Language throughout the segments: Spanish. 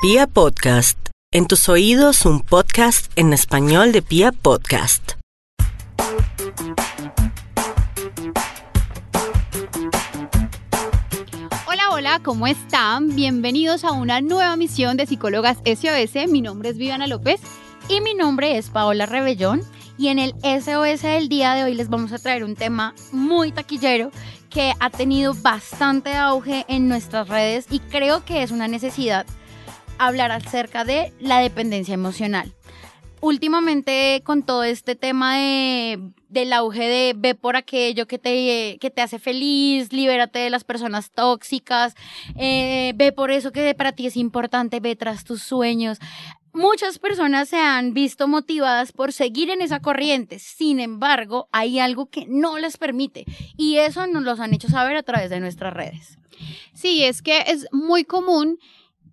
Pia Podcast, en tus oídos un podcast en español de Pia Podcast. Hola, hola, ¿cómo están? Bienvenidos a una nueva misión de Psicólogas SOS. Mi nombre es Viviana López. Y mi nombre es Paola Rebellón. Y en el SOS del día de hoy les vamos a traer un tema muy taquillero que ha tenido bastante auge en nuestras redes y creo que es una necesidad hablar acerca de la dependencia emocional. Últimamente con todo este tema de, del auge de ve por aquello que te, que te hace feliz, libérate de las personas tóxicas, eh, ve por eso que para ti es importante, ve tras tus sueños. Muchas personas se han visto motivadas por seguir en esa corriente, sin embargo, hay algo que no les permite y eso nos lo han hecho saber a través de nuestras redes. Sí, es que es muy común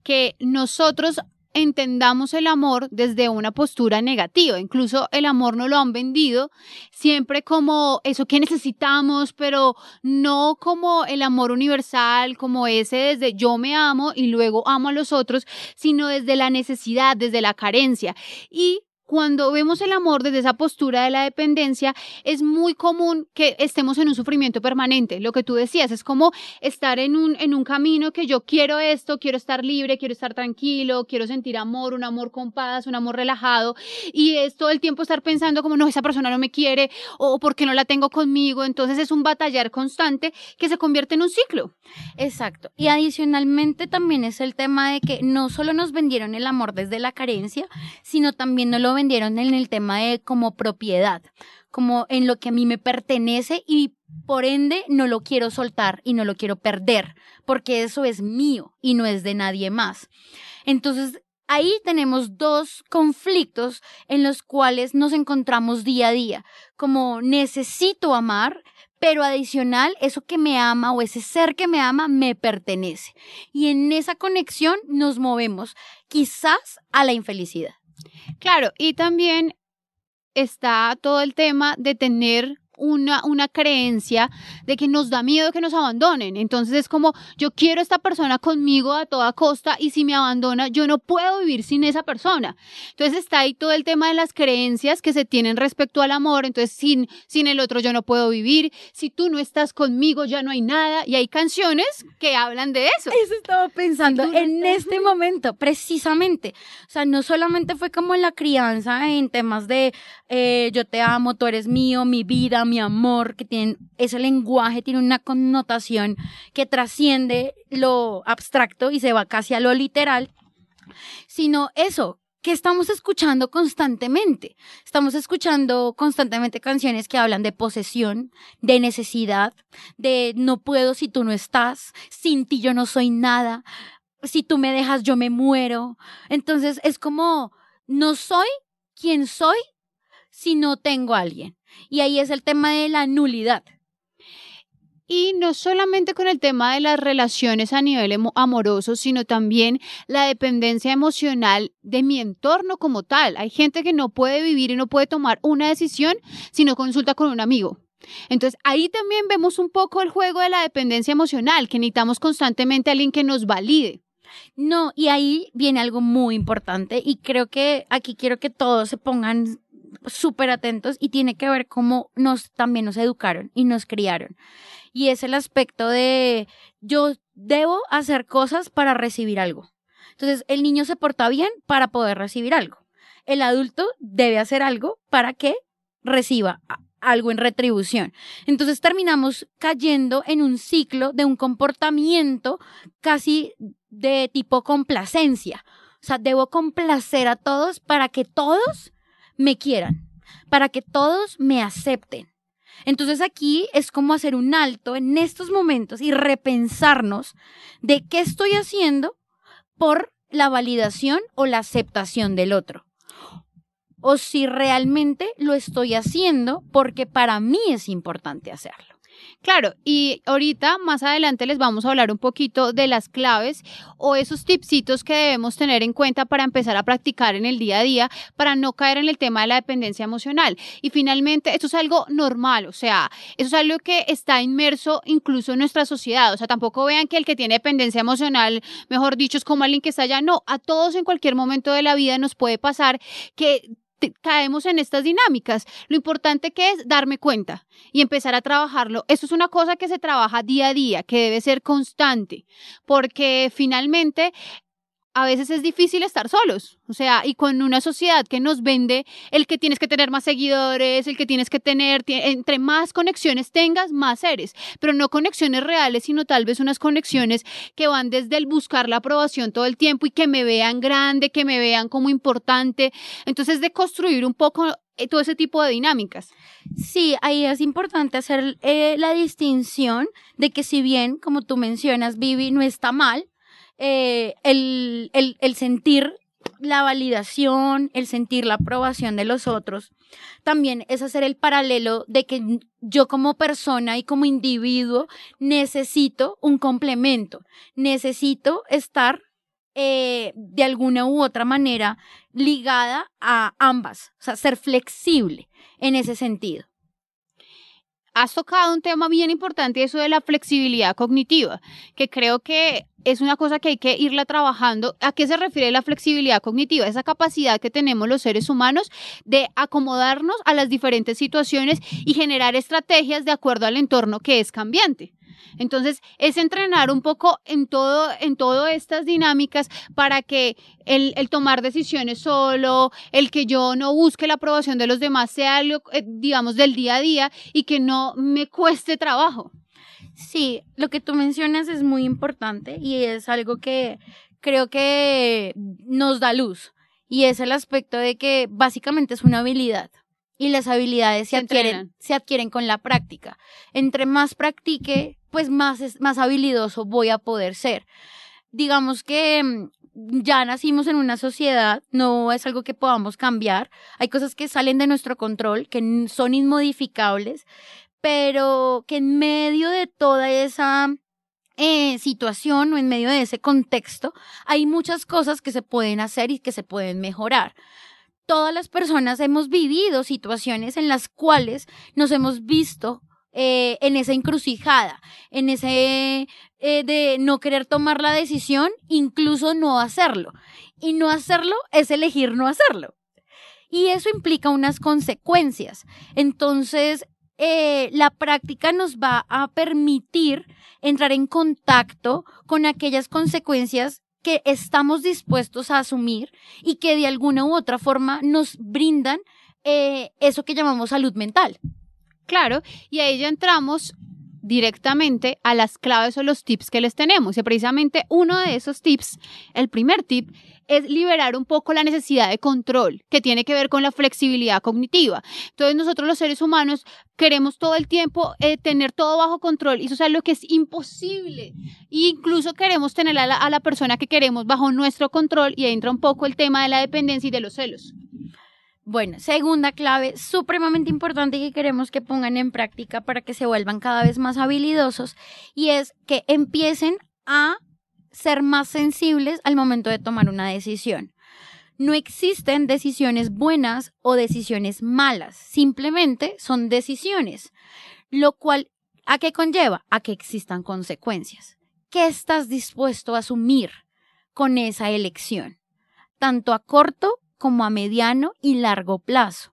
que nosotros entendamos el amor desde una postura negativa. Incluso el amor no lo han vendido siempre como eso que necesitamos, pero no como el amor universal, como ese desde yo me amo y luego amo a los otros, sino desde la necesidad, desde la carencia. Y cuando vemos el amor desde esa postura de la dependencia, es muy común que estemos en un sufrimiento permanente. Lo que tú decías, es como estar en un, en un camino que yo quiero esto, quiero estar libre, quiero estar tranquilo, quiero sentir amor, un amor con paz, un amor relajado. Y es todo el tiempo estar pensando como, no, esa persona no me quiere o por qué no la tengo conmigo. Entonces es un batallar constante que se convierte en un ciclo. Exacto. Y adicionalmente también es el tema de que no solo nos vendieron el amor desde la carencia, sino también nos lo vendieron en el tema de como propiedad, como en lo que a mí me pertenece y por ende no lo quiero soltar y no lo quiero perder, porque eso es mío y no es de nadie más. Entonces, ahí tenemos dos conflictos en los cuales nos encontramos día a día, como necesito amar, pero adicional, eso que me ama o ese ser que me ama me pertenece. Y en esa conexión nos movemos quizás a la infelicidad. Claro, y también está todo el tema de tener una, una creencia de que nos da miedo que nos abandonen. Entonces es como, yo quiero esta persona conmigo a toda costa y si me abandona, yo no puedo vivir sin esa persona. Entonces está ahí todo el tema de las creencias que se tienen respecto al amor. Entonces sin, sin el otro yo no puedo vivir. Si tú no estás conmigo, ya no hay nada. Y hay canciones que hablan de eso. Eso estaba pensando en este momento, precisamente. O sea, no solamente fue como la crianza en temas de eh, yo te amo, tú eres mío, mi vida, mi amor, que tienen ese lenguaje, tiene una connotación que trasciende lo abstracto y se va casi a lo literal, sino eso, que estamos escuchando constantemente. Estamos escuchando constantemente canciones que hablan de posesión, de necesidad, de no puedo si tú no estás, sin ti yo no soy nada, si tú me dejas yo me muero. Entonces es como, no soy quien soy si no tengo a alguien. Y ahí es el tema de la nulidad. Y no solamente con el tema de las relaciones a nivel amoroso, sino también la dependencia emocional de mi entorno como tal. Hay gente que no puede vivir y no puede tomar una decisión si no consulta con un amigo. Entonces ahí también vemos un poco el juego de la dependencia emocional, que necesitamos constantemente a alguien que nos valide. No, y ahí viene algo muy importante y creo que aquí quiero que todos se pongan súper atentos y tiene que ver cómo nos también nos educaron y nos criaron. Y es el aspecto de yo debo hacer cosas para recibir algo. Entonces, el niño se porta bien para poder recibir algo. El adulto debe hacer algo para que reciba algo en retribución. Entonces terminamos cayendo en un ciclo de un comportamiento casi de tipo complacencia. O sea, debo complacer a todos para que todos me quieran, para que todos me acepten. Entonces aquí es como hacer un alto en estos momentos y repensarnos de qué estoy haciendo por la validación o la aceptación del otro. O si realmente lo estoy haciendo porque para mí es importante hacerlo. Claro, y ahorita más adelante les vamos a hablar un poquito de las claves o esos tipsitos que debemos tener en cuenta para empezar a practicar en el día a día para no caer en el tema de la dependencia emocional. Y finalmente, esto es algo normal, o sea, eso es algo que está inmerso incluso en nuestra sociedad, o sea, tampoco vean que el que tiene dependencia emocional, mejor dicho, es como alguien que está allá, no, a todos en cualquier momento de la vida nos puede pasar que caemos en estas dinámicas. Lo importante que es darme cuenta y empezar a trabajarlo. Eso es una cosa que se trabaja día a día, que debe ser constante, porque finalmente a veces es difícil estar solos, o sea, y con una sociedad que nos vende el que tienes que tener más seguidores, el que tienes que tener, entre más conexiones tengas, más eres, pero no conexiones reales, sino tal vez unas conexiones que van desde el buscar la aprobación todo el tiempo y que me vean grande, que me vean como importante, entonces de construir un poco eh, todo ese tipo de dinámicas. Sí, ahí es importante hacer eh, la distinción de que si bien, como tú mencionas, Vivi, no está mal, eh, el, el, sentir la validación, el sentir la aprobación de los otros, también es hacer el paralelo de que yo como persona y como individuo necesito un complemento, necesito estar eh, de alguna u otra manera ligada a ambas, o sea, ser flexible en ese sentido has tocado un tema bien importante, eso de la flexibilidad cognitiva, que creo que es una cosa que hay que irla trabajando. ¿A qué se refiere la flexibilidad cognitiva? Esa capacidad que tenemos los seres humanos de acomodarnos a las diferentes situaciones y generar estrategias de acuerdo al entorno que es cambiante. Entonces, es entrenar un poco en todo, en todas estas dinámicas para que el, tomar decisiones solo, el que yo no busque la aprobación de los demás sea algo, eh, digamos, del día a día y que no me cueste trabajo. Sí, lo que tú mencionas es muy importante y es algo que creo que nos da luz y es el aspecto de que básicamente es una habilidad y las habilidades se, adquieren, se adquieren con la práctica. Entre más practique, pues más, más habilidoso voy a poder ser. Digamos que mm, ya nacimos en una sociedad, no es algo que podamos cambiar. Hay cosas que salen de nuestro control, que son inmodificables, pero que en medio de toda esa eh, situación o en medio de ese contexto, hay muchas cosas que se pueden hacer y que se pueden mejorar todas las personas hemos vivido situaciones en las cuales nos hemos visto eh, en esa encrucijada, en ese eh, de no querer tomar la decisión, incluso no hacerlo. Y no hacerlo es elegir no hacerlo. Y eso implica unas consecuencias. Entonces, eh, la práctica nos va a permitir entrar en contacto con aquellas consecuencias que estamos dispuestos a asumir y que de alguna u otra forma nos brindan eh, eso que llamamos salud mental. Claro, y ahí ya entramos directamente a las claves o los tips que les tenemos. Y precisamente uno de esos tips, el primer tip, es liberar un poco la necesidad de control, que tiene que ver con la flexibilidad cognitiva. Entonces nosotros los seres humanos queremos todo el tiempo eh, tener todo bajo control y eso es algo que es imposible. E incluso queremos tener a la, a la persona que queremos bajo nuestro control y entra un poco el tema de la dependencia y de los celos. Bueno, segunda clave supremamente importante que queremos que pongan en práctica para que se vuelvan cada vez más habilidosos y es que empiecen a ser más sensibles al momento de tomar una decisión. No existen decisiones buenas o decisiones malas, simplemente son decisiones, lo cual ¿a qué conlleva? A que existan consecuencias. ¿Qué estás dispuesto a asumir con esa elección? Tanto a corto como a mediano y largo plazo.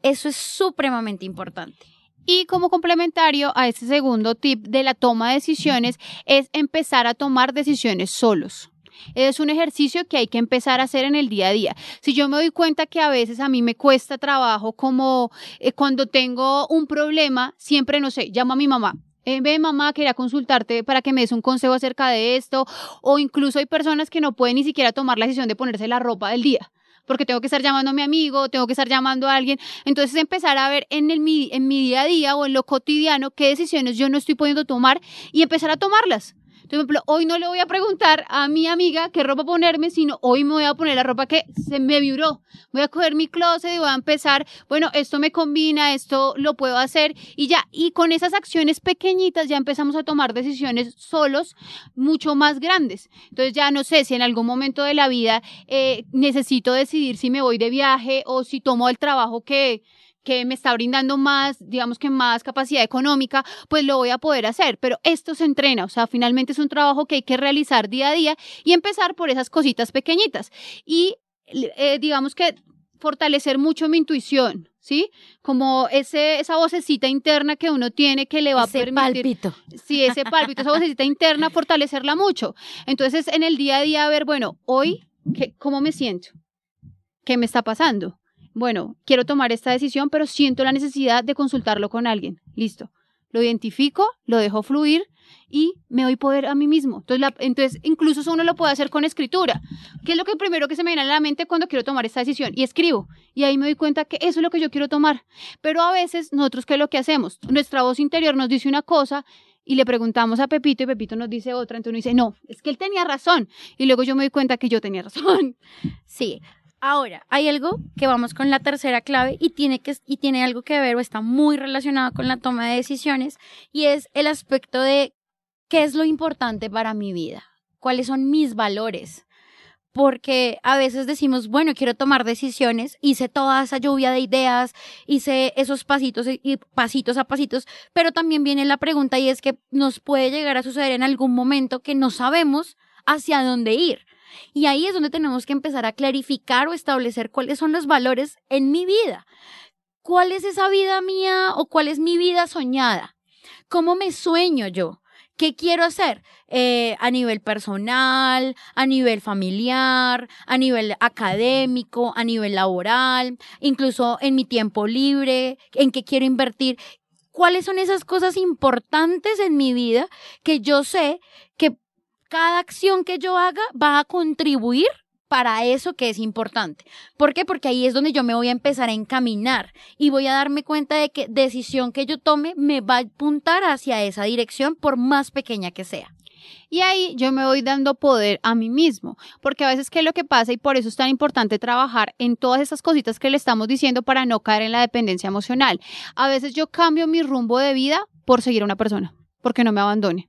Eso es supremamente importante. Y como complementario a este segundo tip de la toma de decisiones es empezar a tomar decisiones solos. Es un ejercicio que hay que empezar a hacer en el día a día. Si yo me doy cuenta que a veces a mí me cuesta trabajo, como eh, cuando tengo un problema, siempre, no sé, llamo a mi mamá, eh, ve mamá, quería consultarte para que me des un consejo acerca de esto, o incluso hay personas que no pueden ni siquiera tomar la decisión de ponerse la ropa del día porque tengo que estar llamando a mi amigo, tengo que estar llamando a alguien. Entonces empezar a ver en, el, en mi día a día o en lo cotidiano qué decisiones yo no estoy pudiendo tomar y empezar a tomarlas. Por ejemplo, hoy no le voy a preguntar a mi amiga qué ropa ponerme, sino hoy me voy a poner la ropa que se me vibró. Voy a coger mi closet y voy a empezar, bueno, esto me combina, esto lo puedo hacer y ya. Y con esas acciones pequeñitas ya empezamos a tomar decisiones solos mucho más grandes. Entonces ya no sé si en algún momento de la vida eh, necesito decidir si me voy de viaje o si tomo el trabajo que que me está brindando más, digamos que más capacidad económica, pues lo voy a poder hacer. Pero esto se entrena, o sea, finalmente es un trabajo que hay que realizar día a día y empezar por esas cositas pequeñitas. Y eh, digamos que fortalecer mucho mi intuición, ¿sí? Como ese, esa vocecita interna que uno tiene que le va Ese a permitir. pálpito. Sí, ese pálpito, esa vocecita interna, fortalecerla mucho. Entonces, en el día a día, a ver, bueno, hoy, ¿qué, ¿cómo me siento? ¿Qué me está pasando? Bueno, quiero tomar esta decisión, pero siento la necesidad de consultarlo con alguien. Listo. Lo identifico, lo dejo fluir y me doy poder a mí mismo. Entonces, entonces, incluso eso uno lo puede hacer con escritura. ¿Qué es lo que primero que se me viene a la mente cuando quiero tomar esta decisión? Y escribo. Y ahí me doy cuenta que eso es lo que yo quiero tomar. Pero a veces, nosotros, ¿qué es lo que hacemos? Nuestra voz interior nos dice una cosa y le preguntamos a Pepito y Pepito nos dice otra. Entonces uno dice, no, es que él tenía razón. Y luego yo me doy cuenta que yo tenía razón. Sí. Ahora, hay algo que vamos con la tercera clave y tiene, que, y tiene algo que ver o está muy relacionado con la toma de decisiones y es el aspecto de qué es lo importante para mi vida, cuáles son mis valores. Porque a veces decimos, bueno, quiero tomar decisiones, hice toda esa lluvia de ideas, hice esos pasitos y pasitos a pasitos, pero también viene la pregunta y es que nos puede llegar a suceder en algún momento que no sabemos hacia dónde ir. Y ahí es donde tenemos que empezar a clarificar o establecer cuáles son los valores en mi vida. ¿Cuál es esa vida mía o cuál es mi vida soñada? ¿Cómo me sueño yo? ¿Qué quiero hacer? Eh, a nivel personal, a nivel familiar, a nivel académico, a nivel laboral, incluso en mi tiempo libre, en qué quiero invertir. ¿Cuáles son esas cosas importantes en mi vida que yo sé cada acción que yo haga va a contribuir para eso que es importante. ¿Por qué? Porque ahí es donde yo me voy a empezar a encaminar y voy a darme cuenta de que decisión que yo tome me va a apuntar hacia esa dirección por más pequeña que sea. Y ahí yo me voy dando poder a mí mismo, porque a veces qué es lo que pasa y por eso es tan importante trabajar en todas esas cositas que le estamos diciendo para no caer en la dependencia emocional. A veces yo cambio mi rumbo de vida por seguir a una persona porque no me abandone.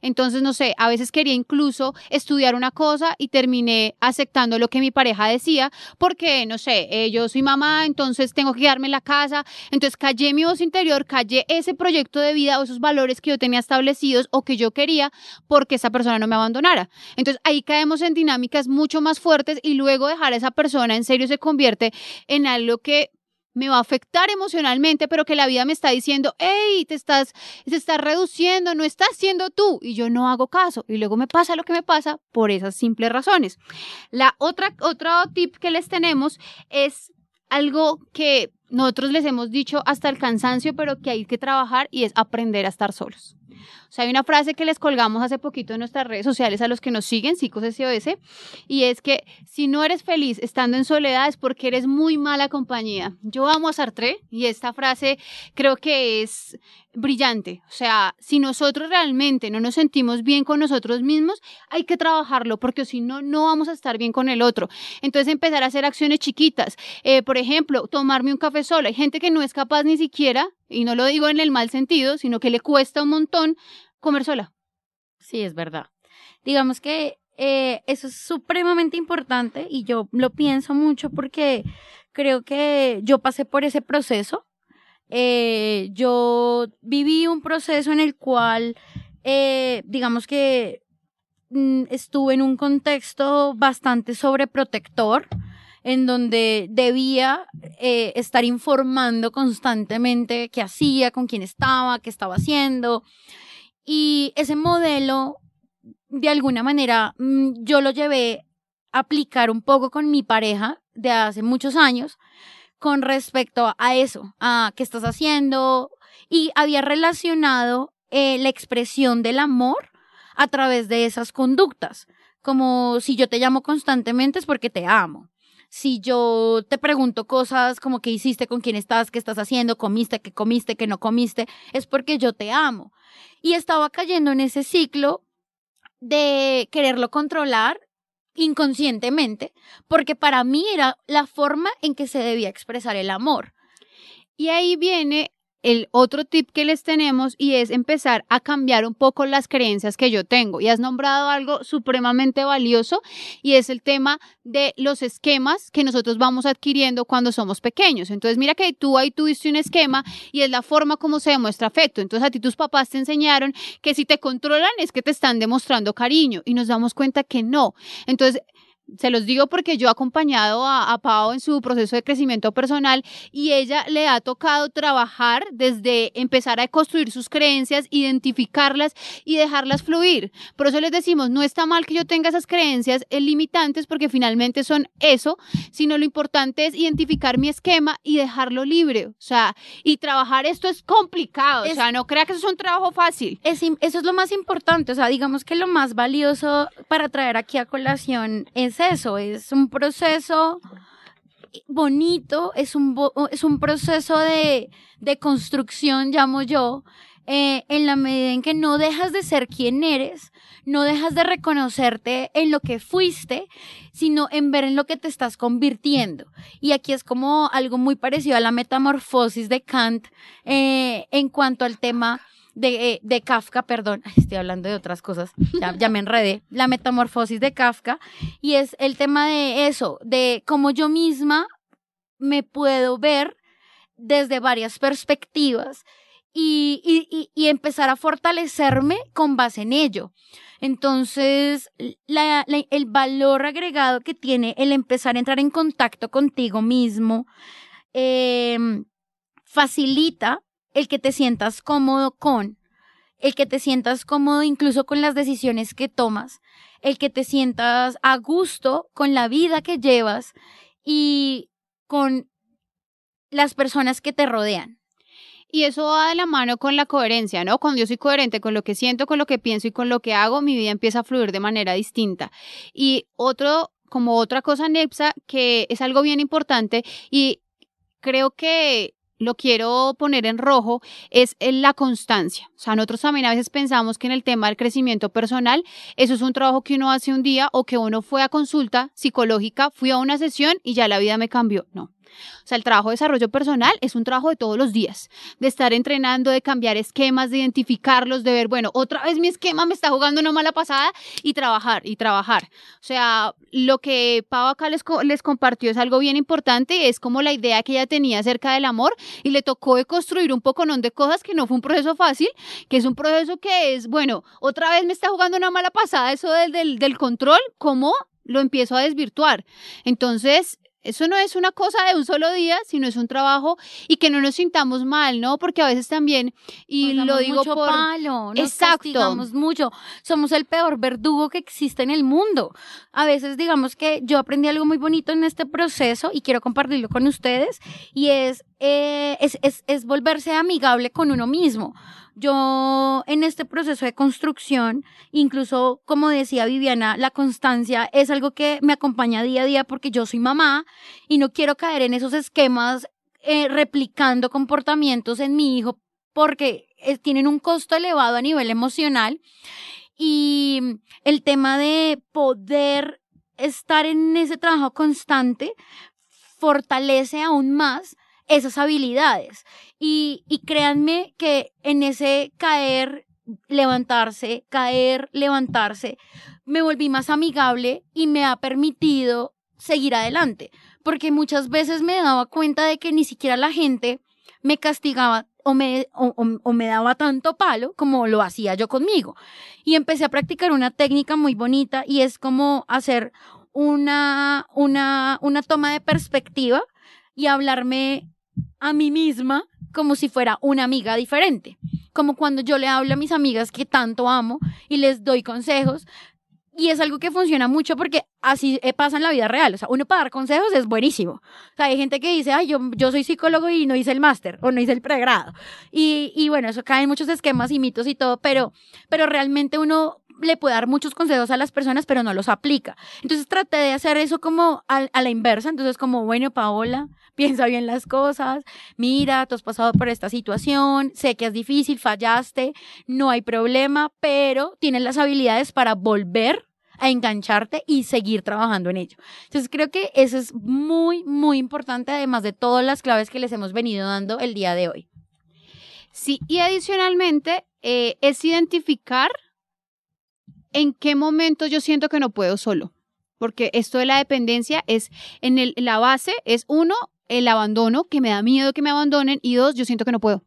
Entonces, no sé, a veces quería incluso estudiar una cosa y terminé aceptando lo que mi pareja decía, porque, no sé, eh, yo soy mamá, entonces tengo que quedarme en la casa, entonces callé mi voz interior, callé ese proyecto de vida o esos valores que yo tenía establecidos o que yo quería porque esa persona no me abandonara. Entonces, ahí caemos en dinámicas mucho más fuertes y luego dejar a esa persona en serio se convierte en algo que me va a afectar emocionalmente, pero que la vida me está diciendo, hey, te estás, reduciendo, no estás siendo tú, y yo no hago caso, y luego me pasa lo que me pasa por esas simples razones. La otra, otro tip que les tenemos es algo que nosotros les hemos dicho hasta el cansancio, pero que hay que trabajar y es aprender a estar solos. O sea, hay una frase que les colgamos hace poquito en nuestras redes sociales a los que nos siguen, Psicos SOS, y es que si no eres feliz estando en soledad es porque eres muy mala compañía. Yo amo a Sartre y esta frase creo que es brillante. O sea, si nosotros realmente no nos sentimos bien con nosotros mismos, hay que trabajarlo porque si no, no vamos a estar bien con el otro. Entonces empezar a hacer acciones chiquitas. Eh, por ejemplo, tomarme un café solo. Hay gente que no es capaz ni siquiera, y no lo digo en el mal sentido, sino que le cuesta un montón comer sola. Sí, es verdad. Digamos que eh, eso es supremamente importante y yo lo pienso mucho porque creo que yo pasé por ese proceso. Eh, yo viví un proceso en el cual, eh, digamos que mm, estuve en un contexto bastante sobreprotector, en donde debía estar informando constantemente qué hacía, con quién estaba, qué estaba haciendo. Y ese modelo, de alguna manera, mm, yo lo llevé a aplicar un poco con mi pareja de hace muchos años con respecto a eso, a qué estás haciendo. Y había relacionado eh, la expresión del amor a través de esas conductas. Como si yo te llamo constantemente es porque te amo. Si yo te pregunto cosas como qué hiciste, con quién estás, qué estás haciendo, comiste, qué comiste, qué no comiste, es porque yo te amo. Y estaba cayendo en ese ciclo de quererlo controlar inconscientemente, porque para mí era la forma en que se debía expresar el amor. Y ahí viene el otro tip que les tenemos y es empezar a cambiar un poco las creencias que yo tengo. Y has nombrado algo supremamente valioso y es el tema de los esquemas que nosotros vamos adquiriendo cuando somos pequeños. Entonces, mira que tú ahí tuviste un esquema y es la forma como se demuestra afecto. Entonces, a ti tus papás te enseñaron que si te controlan es que te están demostrando cariño y nos damos cuenta que no. Entonces, se los digo porque yo he acompañado a, a, Pau en su proceso de crecimiento personal y ella le ha tocado trabajar desde empezar a construir sus creencias, identificarlas y dejarlas fluir. Por eso les decimos, no está mal que yo tenga esas creencias limitantes porque finalmente son eso, sino lo importante es identificar mi esquema y dejarlo libre. O sea, y trabajar esto es complicado. Es, o sea, no crea que eso es un trabajo fácil. Es, eso es lo más importante. O sea, digamos que lo más valioso para traer aquí a colación es eso, es un proceso bonito, es un, es un proceso de, de construcción, llamo yo, eh, en la medida en que no dejas de ser quien eres, no dejas de reconocerte en lo que fuiste, sino en ver en lo que te estás convirtiendo. Y aquí es como algo muy parecido a la metamorfosis de Kant eh, en cuanto al tema de, eh, de Kafka, perdón, estoy hablando de otras cosas, ya, me enredé, la metamorfosis de Kafka, y es el tema de eso, de cómo yo misma me puedo ver desde varias perspectivas y, y, y empezar a fortalecerme con base en ello. Entonces, la, el valor agregado que tiene el empezar a entrar en contacto contigo mismo eh, facilita el que te sientas cómodo con, el que te sientas cómodo incluso con las decisiones que tomas, el que te sientas a gusto con la vida que llevas y con las personas que te rodean. Y eso va de la mano con la coherencia, ¿no? Cuando yo soy coherente con lo que siento, con lo que pienso y con lo que hago, mi vida empieza a fluir de manera distinta. Y otro, como otra cosa, Nepsa, que es algo bien importante y creo que lo quiero poner en rojo, es la constancia. O sea, nosotros también a veces pensamos que en el tema del crecimiento personal, eso es un trabajo que uno hace un día o que uno fue a consulta psicológica, fui a una sesión y ya la vida me cambió. No. O sea, el trabajo de desarrollo personal es un trabajo de todos los días, de estar entrenando, de cambiar esquemas, de identificarlos, de ver, bueno, otra vez mi esquema me está jugando una mala pasada y trabajar y trabajar. O sea, lo que Pau acá les, les compartió es algo bien importante, es como la idea que ella tenía acerca del amor y le tocó de construir un poco de cosas que no fue un proceso fácil, que es un proceso que es, bueno, otra vez me está jugando una mala pasada eso del, del, del control, ¿cómo lo empiezo a desvirtuar? Entonces, eso no es una cosa de un solo día, sino es un trabajo y que no nos sintamos mal, ¿no? Porque a veces también, y nos lo digo mucho por... palo, nos Exacto. mucho. Somos el peor verdugo que existe en el mundo. A veces, digamos que yo aprendí algo muy bonito en este proceso y quiero compartirlo con ustedes, y es, eh, es, es, es volverse amigable con uno mismo. Yo en este proceso de construcción, incluso como decía Viviana, la constancia es algo que me acompaña día a día porque yo soy mamá y no quiero caer en esos esquemas eh, replicando comportamientos en mi hijo porque eh, tienen un costo elevado a nivel emocional. Y el tema de poder estar en ese trabajo constante fortalece aún más esas habilidades. Y, y créanme que en ese caer, levantarse, caer, levantarse, me volví más amigable y me ha permitido seguir adelante. Porque muchas veces me daba cuenta de que ni siquiera la gente me castigaba o me, o, me daba tanto palo como lo hacía yo conmigo. Y empecé a practicar una técnica muy bonita y es como hacer una, una, una toma de perspectiva y hablarme a mí misma como si fuera una amiga diferente. Como cuando yo le hablo a mis amigas que tanto amo y les doy consejos. Y es algo que funciona mucho porque así pasa en la vida real. O sea, uno para dar consejos es buenísimo. O sea, hay gente que dice, ay, yo, yo soy psicólogo y no hice el máster o no hice el pregrado. Y, y bueno, eso cae en muchos esquemas y mitos y todo, pero, pero realmente uno le puede dar muchos consejos a las personas, pero no los aplica. Entonces traté de hacer eso como a, la inversa. Entonces como, bueno, Paola, piensa bien las cosas, mira, tú has pasado por esta situación, sé que es difícil, fallaste, no hay problema, pero tienes las habilidades para volver a engancharte y seguir trabajando en ello. Entonces creo que eso es muy, muy importante, además de todas las claves que les hemos venido dando el día de hoy. Sí, y adicionalmente eh, es identificar en qué momento yo siento que no puedo solo. Porque esto de la dependencia es en el, la base, es uno, el abandono, que me da miedo que me abandonen, y dos, yo siento que no puedo.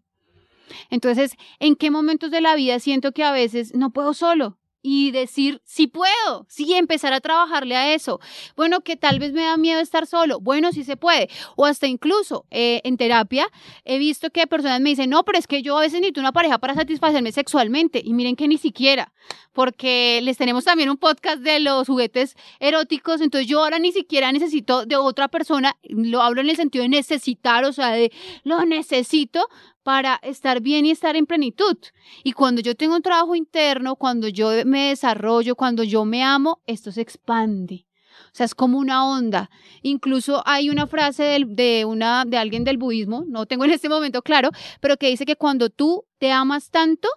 Entonces, ¿en qué momentos de la vida siento que a veces no puedo solo? Y decir, sí puedo, sí, empezar a trabajarle a eso. Bueno, que tal vez me da miedo estar solo. Bueno, sí se puede. O hasta incluso eh, en terapia he visto que personas me dicen, no, pero es que yo a veces necesito una pareja para satisfacerme sexualmente. Y miren que ni siquiera, porque les tenemos también un podcast de los juguetes eróticos. Entonces yo ahora ni siquiera necesito de otra persona, lo hablo en el sentido de necesitar, o sea, de lo necesito para estar bien y estar en plenitud. Y cuando yo tengo un trabajo interno, cuando yo me desarrollo, cuando yo me amo, esto se expande. O sea, es como una onda. Incluso hay una frase de, una, de alguien del budismo, no tengo en este momento claro, pero que dice que cuando tú te amas tanto,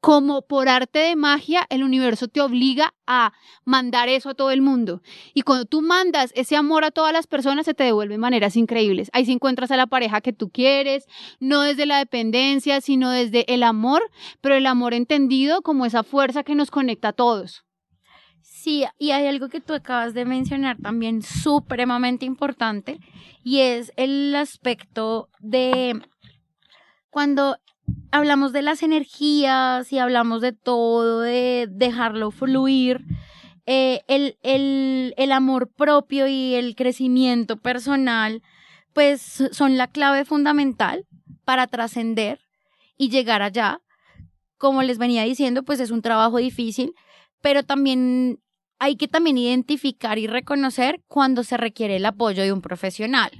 como por arte de magia, el universo te obliga a mandar eso a todo el mundo. Y cuando tú mandas ese amor a todas las personas, se te devuelve de maneras increíbles. Ahí sí encuentras a la pareja que tú quieres, no desde la dependencia, sino desde el amor, pero el amor entendido como esa fuerza que nos conecta a todos. Sí, y hay algo que tú acabas de mencionar también supremamente importante, y es el aspecto de cuando hablamos de las energías y hablamos de todo, de dejarlo fluir. Eh, el, el, el amor propio y el crecimiento personal, pues son la clave fundamental para trascender y llegar allá. Como les venía diciendo, pues es un trabajo difícil, pero también hay que también identificar y reconocer cuando se requiere el apoyo de un profesional.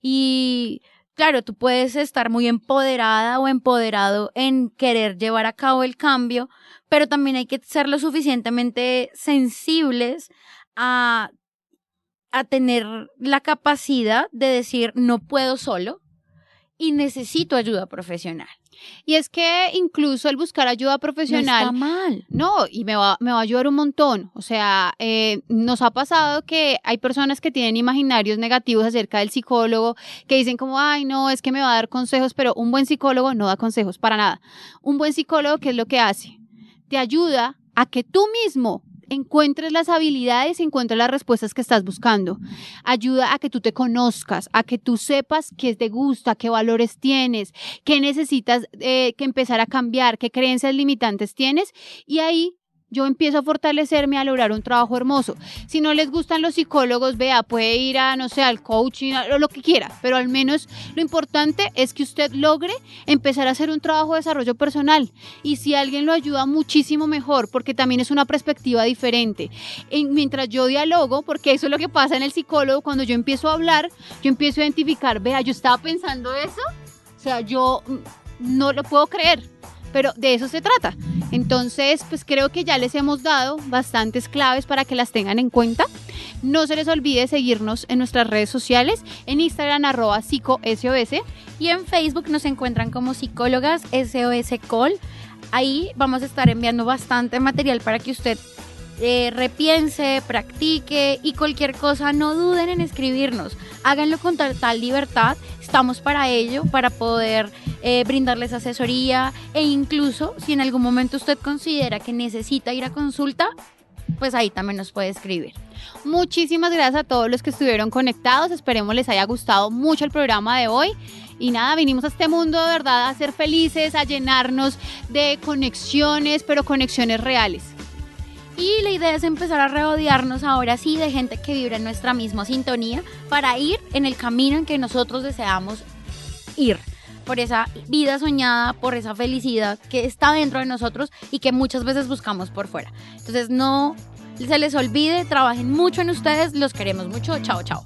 Y claro, tú puedes estar muy empoderada o empoderado en querer llevar a cabo el cambio, pero también hay que ser lo suficientemente sensibles a, a tener la capacidad de decir no puedo solo y necesito ayuda profesional. Y es que incluso el buscar ayuda profesional. No está mal. No, y me va, me va a ayudar un montón. O sea, eh, nos ha pasado que hay personas que tienen imaginarios negativos acerca del psicólogo, que dicen como, ay, no, es que me va a dar consejos, pero un buen psicólogo no da consejos para nada. Un buen psicólogo, ¿qué es lo que hace? Te ayuda a que tú mismo encuentres las habilidades y encuentres las respuestas que estás buscando. Ayuda a que tú te conozcas, a que tú sepas qué te gusta, qué valores tienes, qué necesitas eh, que empezar a cambiar, qué creencias limitantes tienes y ahí yo empiezo a fortalecerme a lograr un trabajo hermoso. Si no les gustan los psicólogos, vea, puede ir a, no sé, al coaching, o lo que quiera, pero al menos lo importante es que usted logre empezar a hacer un trabajo de desarrollo personal. Y si alguien lo ayuda, muchísimo mejor, porque también es una perspectiva diferente. mientras yo dialogo, porque eso es lo que pasa en el psicólogo, cuando yo empiezo a hablar, yo empiezo a identificar, vea, yo estaba pensando eso, o sea, yo no lo puedo creer pero de eso se trata. Entonces, pues creo que ya les hemos dado bastantes claves para que las tengan en cuenta. No se les olvide seguirnos en nuestras redes sociales, en Instagram arroba psicosos y en Facebook nos encuentran como psicólogas SOS Call. Ahí vamos a estar enviando bastante material para que usted eh, repiense, practique y cualquier cosa, no duden en escribirnos. Háganlo con total libertad. Estamos para ello, para poder eh, brindarles asesoría e incluso si en algún momento usted considera que necesita ir a consulta, pues ahí también nos puede escribir. Muchísimas gracias a todos los que estuvieron conectados. Esperemos les haya gustado mucho el programa de hoy. Y nada, vinimos a este mundo de verdad a ser felices, a llenarnos de conexiones, pero conexiones reales. Y la idea es empezar a rodearnos ahora sí de gente que vibra en nuestra misma sintonía para ir en el camino en que nosotros deseamos ir por esa vida soñada, por esa felicidad que está dentro de nosotros y que muchas veces buscamos por fuera. Entonces no se les olvide, trabajen mucho en ustedes, los queremos mucho, chao, chao.